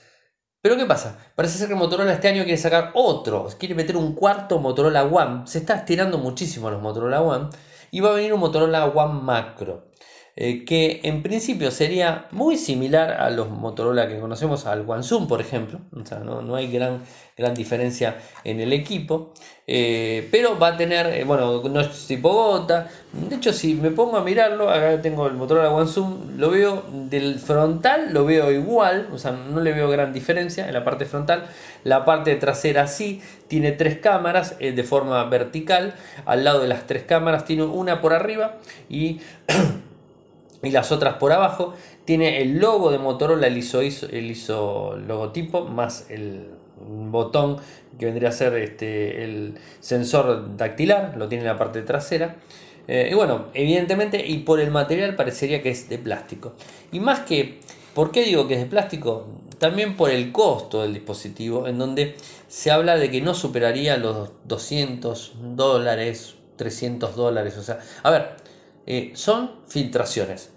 S1: pero ¿qué pasa? Parece ser que Motorola este año quiere sacar otro, quiere meter un cuarto Motorola One. Se está estirando muchísimo los Motorola One y va a venir un Motorola One Macro. Eh, que en principio sería muy similar a los Motorola que conocemos, al One por ejemplo, o sea, no, hay gran, gran diferencia en el equipo, eh, pero va a tener, eh, bueno, no es tipo gota, de hecho si me pongo a mirarlo, acá tengo el Motorola One Zoom, lo veo del frontal, lo veo igual, o sea, no le veo gran diferencia en la parte frontal, la parte trasera sí, tiene tres cámaras de forma vertical, al lado de las tres cámaras tiene una por arriba y [clears throat] y las otras por abajo. Tiene el logo de Motorola, el ISO, el ISO logotipo, más el botón que vendría a ser este, el sensor dactilar, lo tiene en la parte trasera. Eh, y bueno, evidentemente, y por el material parecería que es de plástico. Y más que, ¿por qué digo que es de plástico? También por el costo del dispositivo, en donde se habla de que no superaría los 200 dólares, 300 dólares. O sea, a ver, eh, son filtraciones.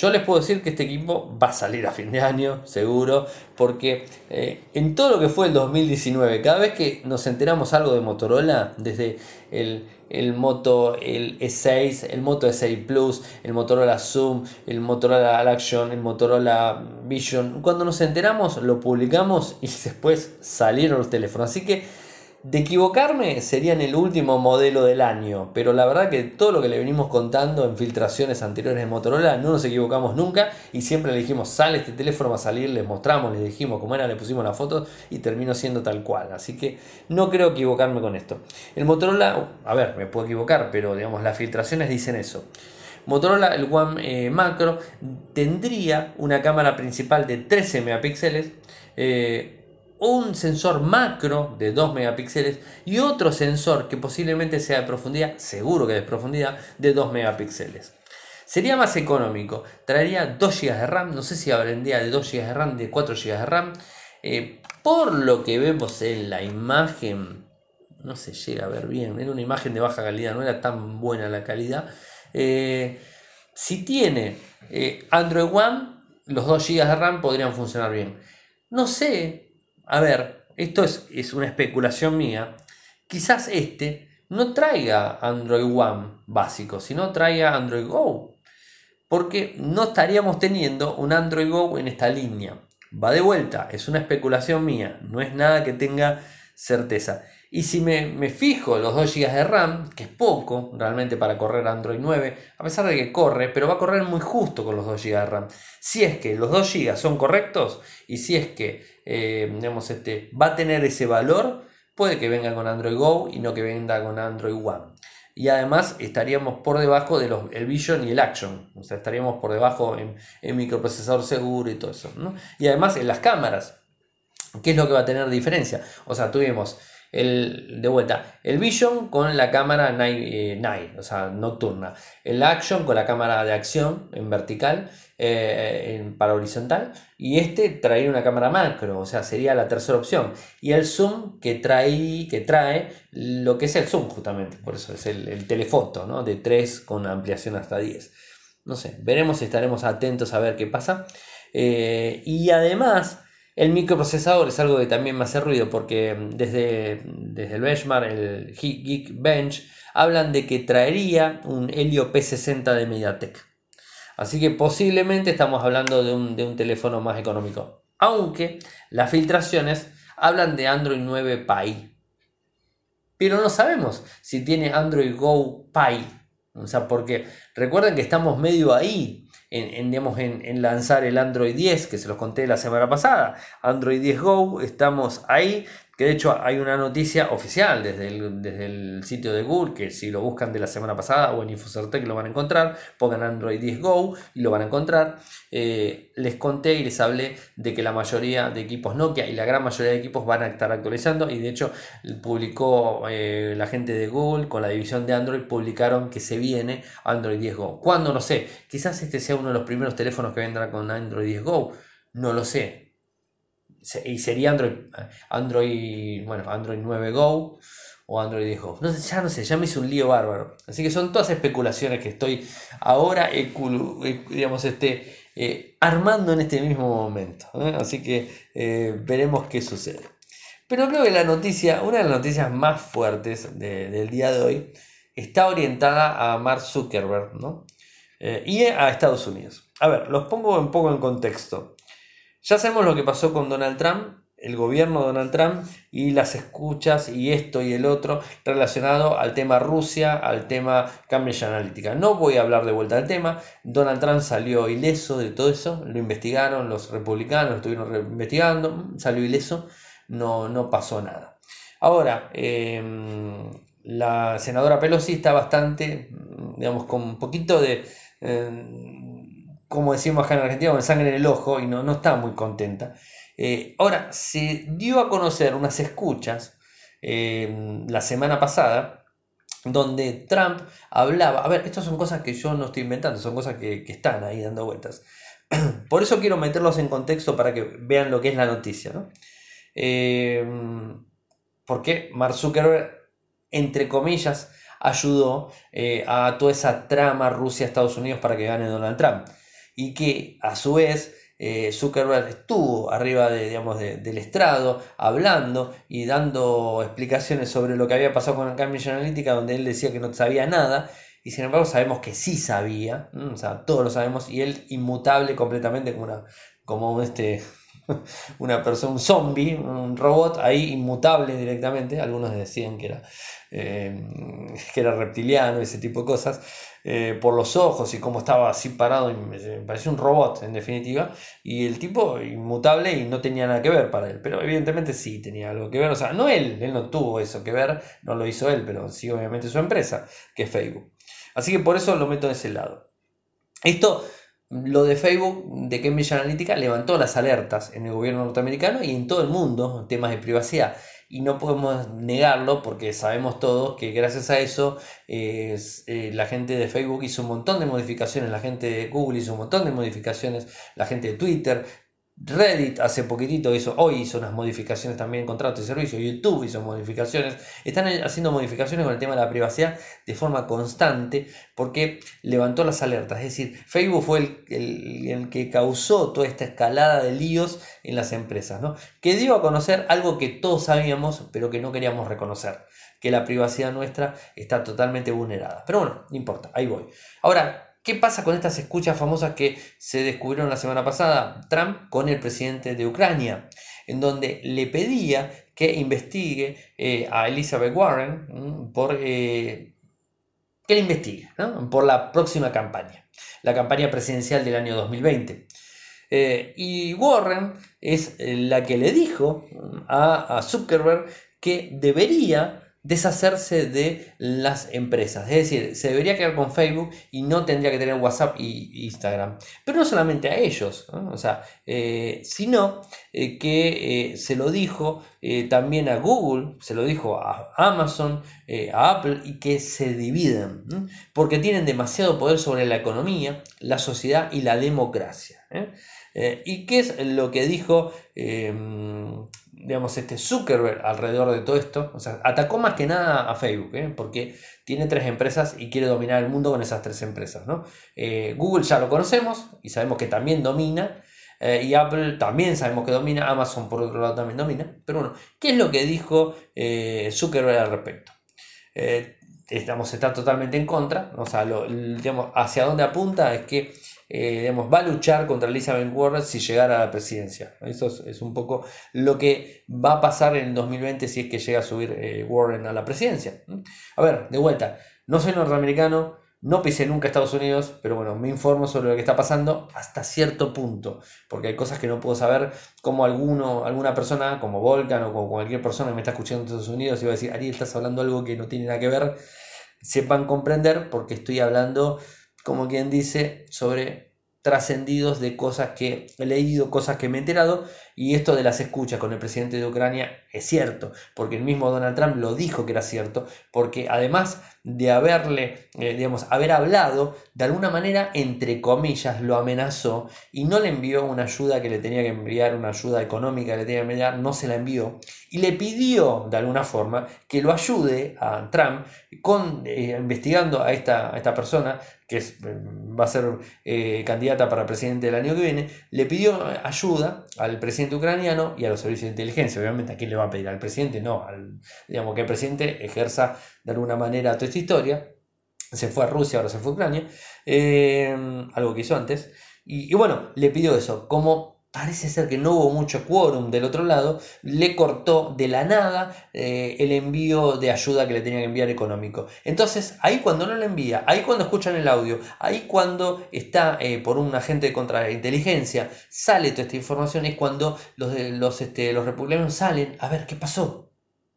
S1: Yo les puedo decir que este equipo va a salir a fin de año, seguro, porque eh, en todo lo que fue el 2019, cada vez que nos enteramos algo de Motorola, desde el, Moto el E6, el Moto E6 Plus, el Motorola Zoom, el Motorola Action, el Motorola Vision, cuando nos enteramos lo publicamos y [laughs] después salieron los teléfonos. Así que De equivocarme sería en el último modelo del año, pero la verdad que todo lo que le venimos contando en filtraciones anteriores de Motorola no nos equivocamos nunca y siempre le dijimos sale este teléfono a salir, les mostramos, les dijimos cómo era, le pusimos la foto y terminó siendo tal cual. Así que no creo equivocarme con esto. El Motorola, a ver, me puedo equivocar, pero digamos las filtraciones dicen eso. Motorola, el One eh, Macro, tendría una cámara principal de 13 megapíxeles. Eh, un sensor macro de 2 megapíxeles y otro sensor que posiblemente sea de profundidad, seguro que de profundidad, de 2 megapíxeles. Sería más económico, traería 2 GB de RAM, no sé si hablaría de 2 GB de RAM, de 4 GB de RAM. Eh, por lo que vemos en la imagen, no se llega a ver bien, era una imagen de baja calidad, no era tan buena la calidad. Eh, si tiene eh, Android One, los 2 GB de RAM podrían funcionar bien. No sé a ver, esto es, una especulación mía, quizás este no traiga Android One básico, sino traiga Android Go. Porque no estaríamos teniendo un Android Go en esta línea. Va de vuelta, es una especulación mía, no es nada que tenga certeza. Y si me, fijo los 2 GB de RAM, que es poco realmente para correr Android 9, a pesar de que corre, pero va a correr muy justo con los 2 GB de RAM. Si es que los 2 GB son correctos y si es que eh, este, va a tener ese valor, puede que venga con Android Go y no que venga con Android One. Y además estaríamos por debajo del el Vision y el Action. O sea, estaríamos por debajo en, microprocesador seguro y todo eso. Y además en las cámaras. ¿Qué es lo que va a tener diferencia? O sea, tuvimos el, de vuelta, el Vision con la cámara night, eh, o sea, nocturna. El Action con la cámara de acción en vertical, eh, para horizontal. Y este trae una cámara macro, o sea, sería la tercera opción. Y el zoom que trae, que trae lo que es el zoom, justamente. Por eso es el, telefoto, ¿no? De 3 con ampliación hasta 10. No sé, veremos, estaremos atentos a ver qué pasa. Eh, y además el microprocesador es algo que también me hace ruido porque mm, desde, desde el benchmark, el Geekbench, hablan de que traería un Helio P60 de MediaTek. Así que posiblemente estamos hablando de un, de un teléfono más económico. Aunque las filtraciones hablan de Android 9 Pie. Pero no sabemos si tiene Android Go Pie. O sea, porque recuerden que estamos medio ahí en, en, lanzar el Android 10, que se los conté la semana pasada. Android 10 Go, estamos ahí que de hecho hay una noticia oficial desde el, desde el sitio de Google, que si lo buscan de la semana pasada o en Infocertec lo van a encontrar, pongan Android 10 Go y lo van a encontrar. Eh, les conté y les hablé de que la mayoría de equipos Nokia y la gran mayoría de equipos van a estar actualizando y de hecho publicó eh, la gente de Google con la división de Android, publicaron que se viene Android 10 Go. ¿Cuándo? No sé. Quizás este sea uno de los primeros teléfonos que vendrá con Android 10 Go. No lo sé y sería Android, Android, bueno, Android 9 Go o Android 10 Go. No, ya no sé, ya me hice un lío bárbaro. Así que son todas especulaciones que estoy ahora, digamos, este, eh, armando en este mismo momento. ¿eh? Así que eh, veremos qué sucede. Pero creo que la noticia, una de las noticias más fuertes del día de hoy, está orientada a Mark Zuckerberg y a Estados Unidos. A ver, los pongo un poco en contexto. Ya sabemos lo que pasó con Donald Trump, el gobierno de Donald Trump y las escuchas y esto y el otro relacionado al tema Rusia, al tema Cambridge Analytica. No voy a hablar de vuelta al tema. Donald Trump salió ileso de todo eso, lo investigaron los republicanos, lo estuvieron investigando, salió ileso, no, no pasó nada. Ahora, em, la senadora Pelosi está bastante, digamos, con un poquito de... Em, como decimos acá en Argentina, con sangre en el ojo y no, no está muy contenta. Eh, ahora, se dio a conocer unas escuchas eh, la semana pasada donde Trump hablaba, a ver, estas son cosas que yo no estoy inventando, son cosas que, están ahí dando vueltas. [clears throat] Por eso quiero meterlos en contexto para que vean lo que es la noticia. ¿no? Eh, porque Mark entre comillas, ayudó a toda esa trama Rusia-Estados Unidos para que gane Donald Trump y que a su vez eh, Zuckerberg estuvo arriba de, digamos, del estrado hablando y dando explicaciones sobre lo que había pasado con Cambridge Analytica, donde él decía que no sabía nada, y sin embargo sabemos que sí sabía, o sea, todos lo sabemos, y él inmutable completamente como, una, como este, [laughs] una persona, un zombie, un robot ahí inmutable directamente. Algunos decían que era, eh, que era reptiliano, ese tipo de cosas, eh, por los ojos y cómo estaba así parado, y me, parecía un robot en definitiva. Y el tipo inmutable y no tenía nada que ver para él, pero evidentemente sí tenía algo que ver. O sea, no él, él no tuvo eso que ver, no lo hizo él, pero sí obviamente su empresa, que es Facebook. Así que por eso lo meto de ese lado. Esto lo de Facebook, de Cambridge Analytica, levantó las alertas en el gobierno norteamericano y en todo el mundo, temas de privacidad. Y no podemos negarlo porque sabemos todos que gracias a eso eh, la gente de Facebook hizo un montón de modificaciones, la gente de Google hizo un montón de modificaciones, la gente de Twitter, Reddit hace poquitito hizo, hoy hizo unas modificaciones también en contrato y servicio, YouTube hizo modificaciones, están haciendo modificaciones con el tema de la privacidad de forma constante porque levantó las alertas, es decir, Facebook fue el, que causó toda esta escalada de líos en las empresas, ¿no? que dio a conocer algo que todos sabíamos pero que no queríamos reconocer, que la privacidad nuestra está totalmente vulnerada. Pero bueno, no importa, ahí voy. Ahora, ¿Qué pasa con estas escuchas famosas que se descubrieron la semana pasada? Trump con el presidente de Ucrania, en donde le pedía que investigue eh, a Elizabeth Warren mm, por eh, que le investigue por la próxima campaña, la campaña presidencial del año 2020. Eh, y Warren es la que le dijo mm, a, a Zuckerberg que debería deshacerse de las empresas. Es decir, se debería quedar con Facebook y no tendría que tener WhatsApp y Instagram. Pero no solamente a ellos, o sea, eh, sino eh, que eh, se lo dijo también a Google, se lo dijo a Amazon, a Apple y que se dividen, porque tienen demasiado poder sobre la economía, la sociedad y la democracia. ¿Y qué es lo que dijo digamos, este Zuckerberg alrededor de todo esto. O sea, atacó más que nada a Facebook, ¿eh? porque tiene tres empresas y quiere dominar el mundo con esas tres empresas. ¿no? Eh, Google ya lo conocemos y sabemos que también domina. Eh, y Apple también sabemos que domina. Amazon, por otro lado, también domina. Pero bueno, ¿qué es lo que dijo Zuckerberg al respecto? estamos, está totalmente en contra. O sea, digamos, hacia dónde apunta es que eh, va a luchar contra Elizabeth Warren si llegara a la presidencia. Eso es, un poco lo que va a pasar en 2020 si es que llega a subir eh, Warren a la presidencia. A ver, de vuelta, no soy norteamericano, no pisé nunca a Estados Unidos, pero bueno, me informo sobre lo que está pasando hasta cierto punto, porque hay cosas que no puedo saber, como alguno, alguna persona, como Volcan o como cualquier persona que me está escuchando en Estados Unidos y va a decir, Ariel, estás hablando algo que no tiene nada que ver, sepan comprender porque estoy hablando como quien dice, sobre trascendidos de cosas que he leído, cosas que me he enterado, y esto de las escuchas con el presidente de Ucrania es cierto, porque el mismo Donald Trump lo dijo que era cierto, porque además de haberle, eh, digamos, haber hablado, de alguna manera, entre comillas, lo amenazó y no le envió una ayuda que le tenía que enviar, una ayuda económica que le tenía que enviar, no se la envió, y le pidió de alguna forma que lo ayude a Trump con, eh, investigando a esta, esta persona que es, va a ser eh, candidata para presidente del año que viene, le pidió ayuda al presidente ucraniano y a los servicios de inteligencia. Obviamente, ¿a quién le va a pedir? ¿Al presidente? No, al, digamos que el presidente ejerza de alguna manera toda esta historia. Se fue a Rusia, ahora se fue a Ucrania, eh, algo que hizo antes. Y, y bueno, le pidió eso, como parece ser que no hubo mucho quórum del otro lado, le cortó de la nada eh, el envío de ayuda que le tenía que enviar económico. Entonces, ahí cuando no le envía, ahí cuando escuchan el audio, ahí cuando está eh, por un agente de contrainteligencia, sale toda esta información, es cuando los, los, este, los republicanos salen a ver qué pasó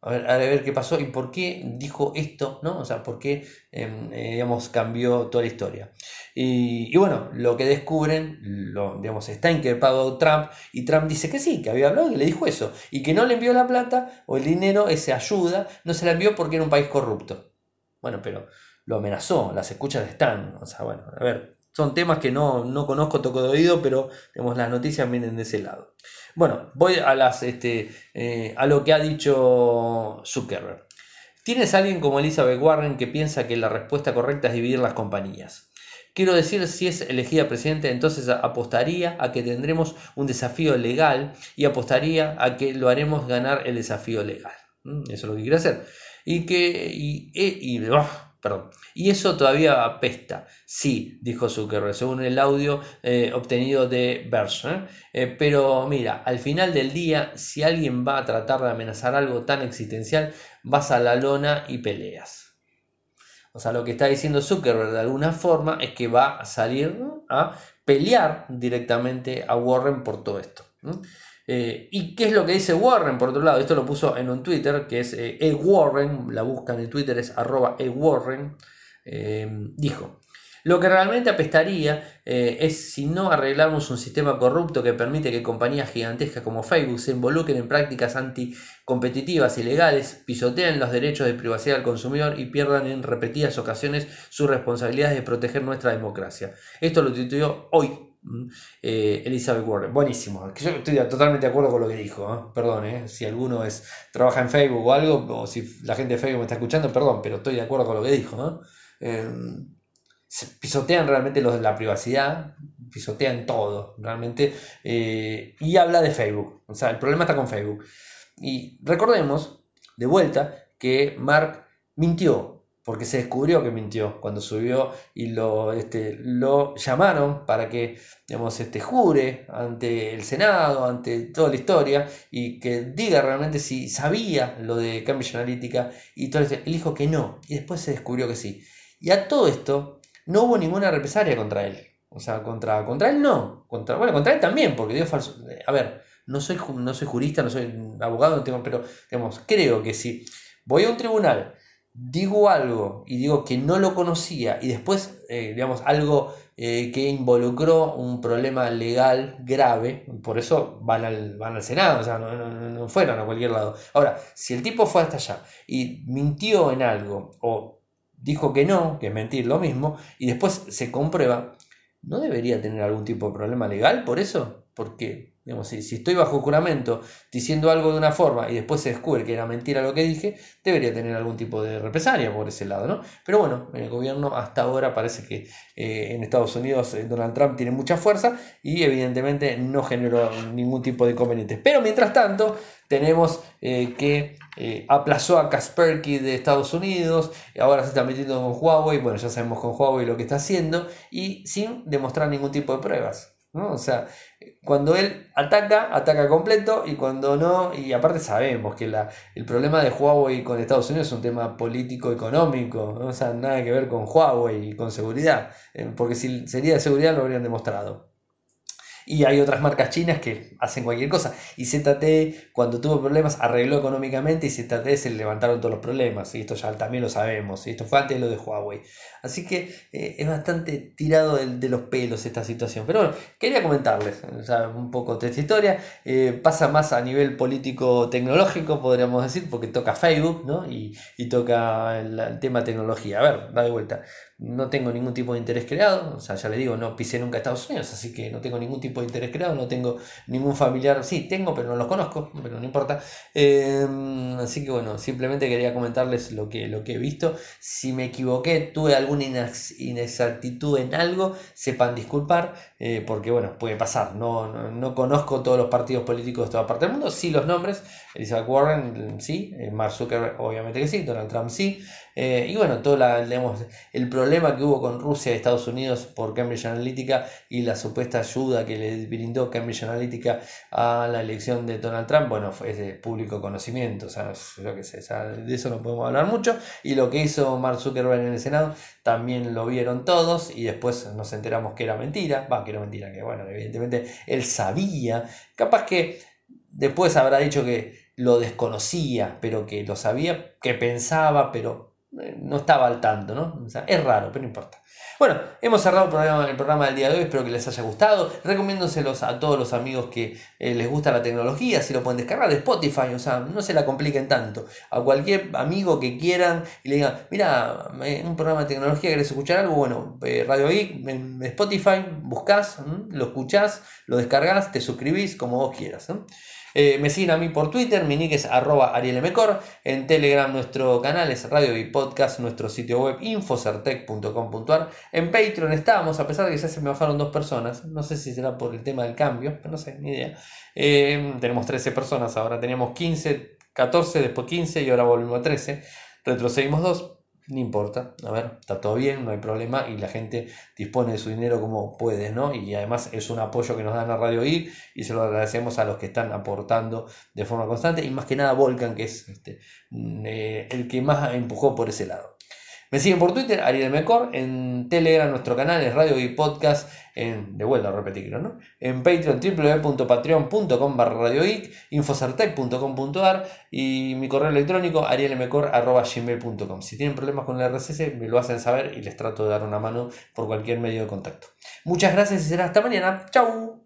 S1: a ver, a ver qué pasó y por qué dijo esto, ¿no? O sea, por qué, em, eh, digamos, cambió toda la historia. Y, bueno, lo que descubren, lo, digamos, está inculpado Trump y Trump dice que sí, que había hablado y le dijo eso, y que no le envió la plata o el dinero, esa ayuda, no se la envió porque era un país corrupto. Bueno, pero lo amenazó, las escuchas están, o sea, bueno, a ver, son temas que no, no conozco, toco de oído, pero digamos, las noticias vienen de ese lado. Bueno, voy a, las, este, eh, a lo que ha dicho Zuckerberg. Tienes a alguien como Elizabeth Warren que piensa que la respuesta correcta es dividir las compañías. Quiero decir, si es elegida presidente, entonces apostaría a que tendremos un desafío legal y apostaría a que lo haremos ganar el desafío legal. Mm, eso es lo que quiere hacer. Y que, y, y, oh, Perdón. Y eso todavía apesta. Sí, dijo Zuckerberg, según el audio eh, obtenido de Verge. ¿eh? Eh, pero mira, al final del día, si alguien va a tratar de amenazar algo tan existencial, vas a la lona y peleas. O sea, lo que está diciendo Zuckerberg de alguna forma es que va a salir a pelear directamente a Warren por todo esto. Eh, ¿Y qué es lo que dice Warren? Por otro lado, esto lo puso en un Twitter que es eh, e. Warren, la buscan en Twitter es arroba e. Eh, dijo, lo que realmente apestaría es si no arreglamos un sistema corrupto que permite que compañías gigantescas como Facebook se involucren en prácticas anticompetitivas y legales, pisoteen los derechos de privacidad del consumidor y pierdan en repetidas ocasiones su responsabilidad de proteger nuestra democracia. Esto lo tituló hoy eh, Elizabeth Warren. Buenísimo. Yo estoy totalmente de acuerdo con lo que dijo. ¿eh? Perdón, ¿eh? si alguno es, trabaja en Facebook o algo, o si la gente de Facebook me está escuchando, perdón, pero estoy de acuerdo con lo que dijo. Pisotean realmente los, la privacidad, pisotean todo, realmente. y habla de Facebook. O sea, el problema está con Facebook. Y recordemos, de vuelta, que Mark mintió porque se descubrió que mintió cuando subió y lo, este, lo llamaron para que digamos, este, jure ante el Senado, ante toda la historia y que diga realmente si sabía lo de Cambridge Analytica y todo esto. Él dijo que no y después se descubrió que sí. Y a todo esto no hubo ninguna represalia contra él. O sea, contra, contra él no. Contra, bueno, contra él también, porque dio falso. A ver, no soy, no soy jurista, no soy abogado, no tengo, pero digamos, creo que si voy a un tribunal digo algo y digo que no lo conocía y después, eh, digamos, algo eh, que involucró un problema legal grave, por eso van al, van al Senado, o sea, no, fueron a cualquier lado. Ahora, si el tipo fue hasta allá y mintió en algo o dijo que no, que es mentir lo mismo, y después se comprueba, ¿no debería tener algún tipo de problema legal por eso? Porque si, si, estoy bajo juramento diciendo algo de una forma y después se descubre que era mentira lo que dije, debería tener algún tipo de represalia por ese lado, ¿no? Pero bueno, en el gobierno hasta ahora parece que eh, en Estados Unidos eh, Donald Trump tiene mucha fuerza y evidentemente no generó ningún tipo de inconvenientes. Pero mientras tanto, tenemos eh, que aplazó a Kaspersky de Estados Unidos, ahora se está metiendo con Huawei, bueno, ya sabemos con Huawei lo que está haciendo y sin demostrar ningún tipo de pruebas. O sea, cuando él ataca, ataca completo y cuando no, y aparte sabemos que la, el problema de Huawei con Estados Unidos es un tema político-económico, ¿no? o sea, nada que ver con Huawei y con seguridad, eh, porque si sería de seguridad lo habrían demostrado. Y hay otras marcas chinas que hacen cualquier cosa. Y ZTE, cuando tuvo problemas, arregló económicamente y ZTE se levantaron todos los problemas. Y esto ya también lo sabemos. Y esto fue antes de lo de Huawei. Así que eh, es bastante tirado de, los pelos esta situación. Pero bueno, quería comentarles un poco de esta historia. Eh, pasa más a nivel político-tecnológico, podríamos decir, porque toca Facebook ¿no? y, toca el, el tema tecnología. A ver, da de vuelta no tengo ningún tipo de interés creado, o sea, ya le digo, no pisé nunca a Estados Unidos, así que no tengo ningún tipo de interés creado, no tengo ningún familiar, sí, tengo, pero no los conozco, pero no importa. Em, así que bueno, simplemente quería comentarles lo que, lo que he visto. Si me equivoqué, tuve alguna inexactitud en algo, sepan disculpar, eh, porque bueno, puede pasar, no, no, conozco todos los partidos políticos de toda parte del mundo, sí los nombres, Elizabeth Warren, sí, eh, Mark Zuckerberg, obviamente que sí, Donald Trump, sí, eh, y bueno, todo la, el problema que hubo con Rusia y Estados Unidos por Cambridge Analytica y la supuesta ayuda que le brindó Cambridge Analytica a la elección de Donald Trump, bueno, fue de público conocimiento, o sea, yo qué sé, de eso no podemos hablar mucho. Y lo que hizo Mark Zuckerberg en el Senado también lo vieron todos y después nos enteramos que era mentira, va, que era mentira, que bueno, evidentemente él sabía, capaz que después habrá dicho que lo desconocía, pero que lo sabía, que pensaba, pero eh, no estaba al tanto, ¿no? es raro, pero no importa. Bueno, hemos cerrado el programa, el programa del día de hoy, espero que les haya gustado. Recomiéndoselos a todos los amigos que eh, les gusta la tecnología, si lo pueden descargar de Spotify, o sea, no se la compliquen tanto. A cualquier amigo que quieran y le digan, mira, un programa de tecnología, ¿querés escuchar algo? Bueno, eh, Radio Geek, en Spotify, buscás, lo escuchás, lo descargás, te suscribís, como vos quieras. Eh, me siguen a mí por Twitter, mi nick es arroba arielmcor. En Telegram nuestro canal es Radio y Podcast, nuestro sitio web infocertec.com.ar. En Patreon estamos, a pesar de que ya se me bajaron dos personas. No sé si será por el tema del cambio, pero no sé, ni idea. Eh, tenemos 13 personas, ahora teníamos 15, 14, después 15 y ahora volvimos a 13. Retrocedimos dos. No importa, a ver, está todo bien, no hay problema y la gente dispone de su dinero como puede, ¿no? Y además es un apoyo que nos dan a Radio Ir y se lo agradecemos a los que están aportando de forma constante y más que nada Volcan, que es este, mm, eh, el que más empujó por ese lado. Me siguen por Twitter, Ariel Mecor, en Telegram, nuestro canal es Radio y Podcast, en, de vuelta a repetirlo, ¿no? En Patreon, www.patreon.com barra radioic, infocertec.com.ar y mi correo electrónico arielmecor.gmail.com. Si tienen problemas con el RSS, me lo hacen saber y les trato de dar una mano por cualquier medio de contacto. Muchas gracias y será hasta mañana. ¡Chao!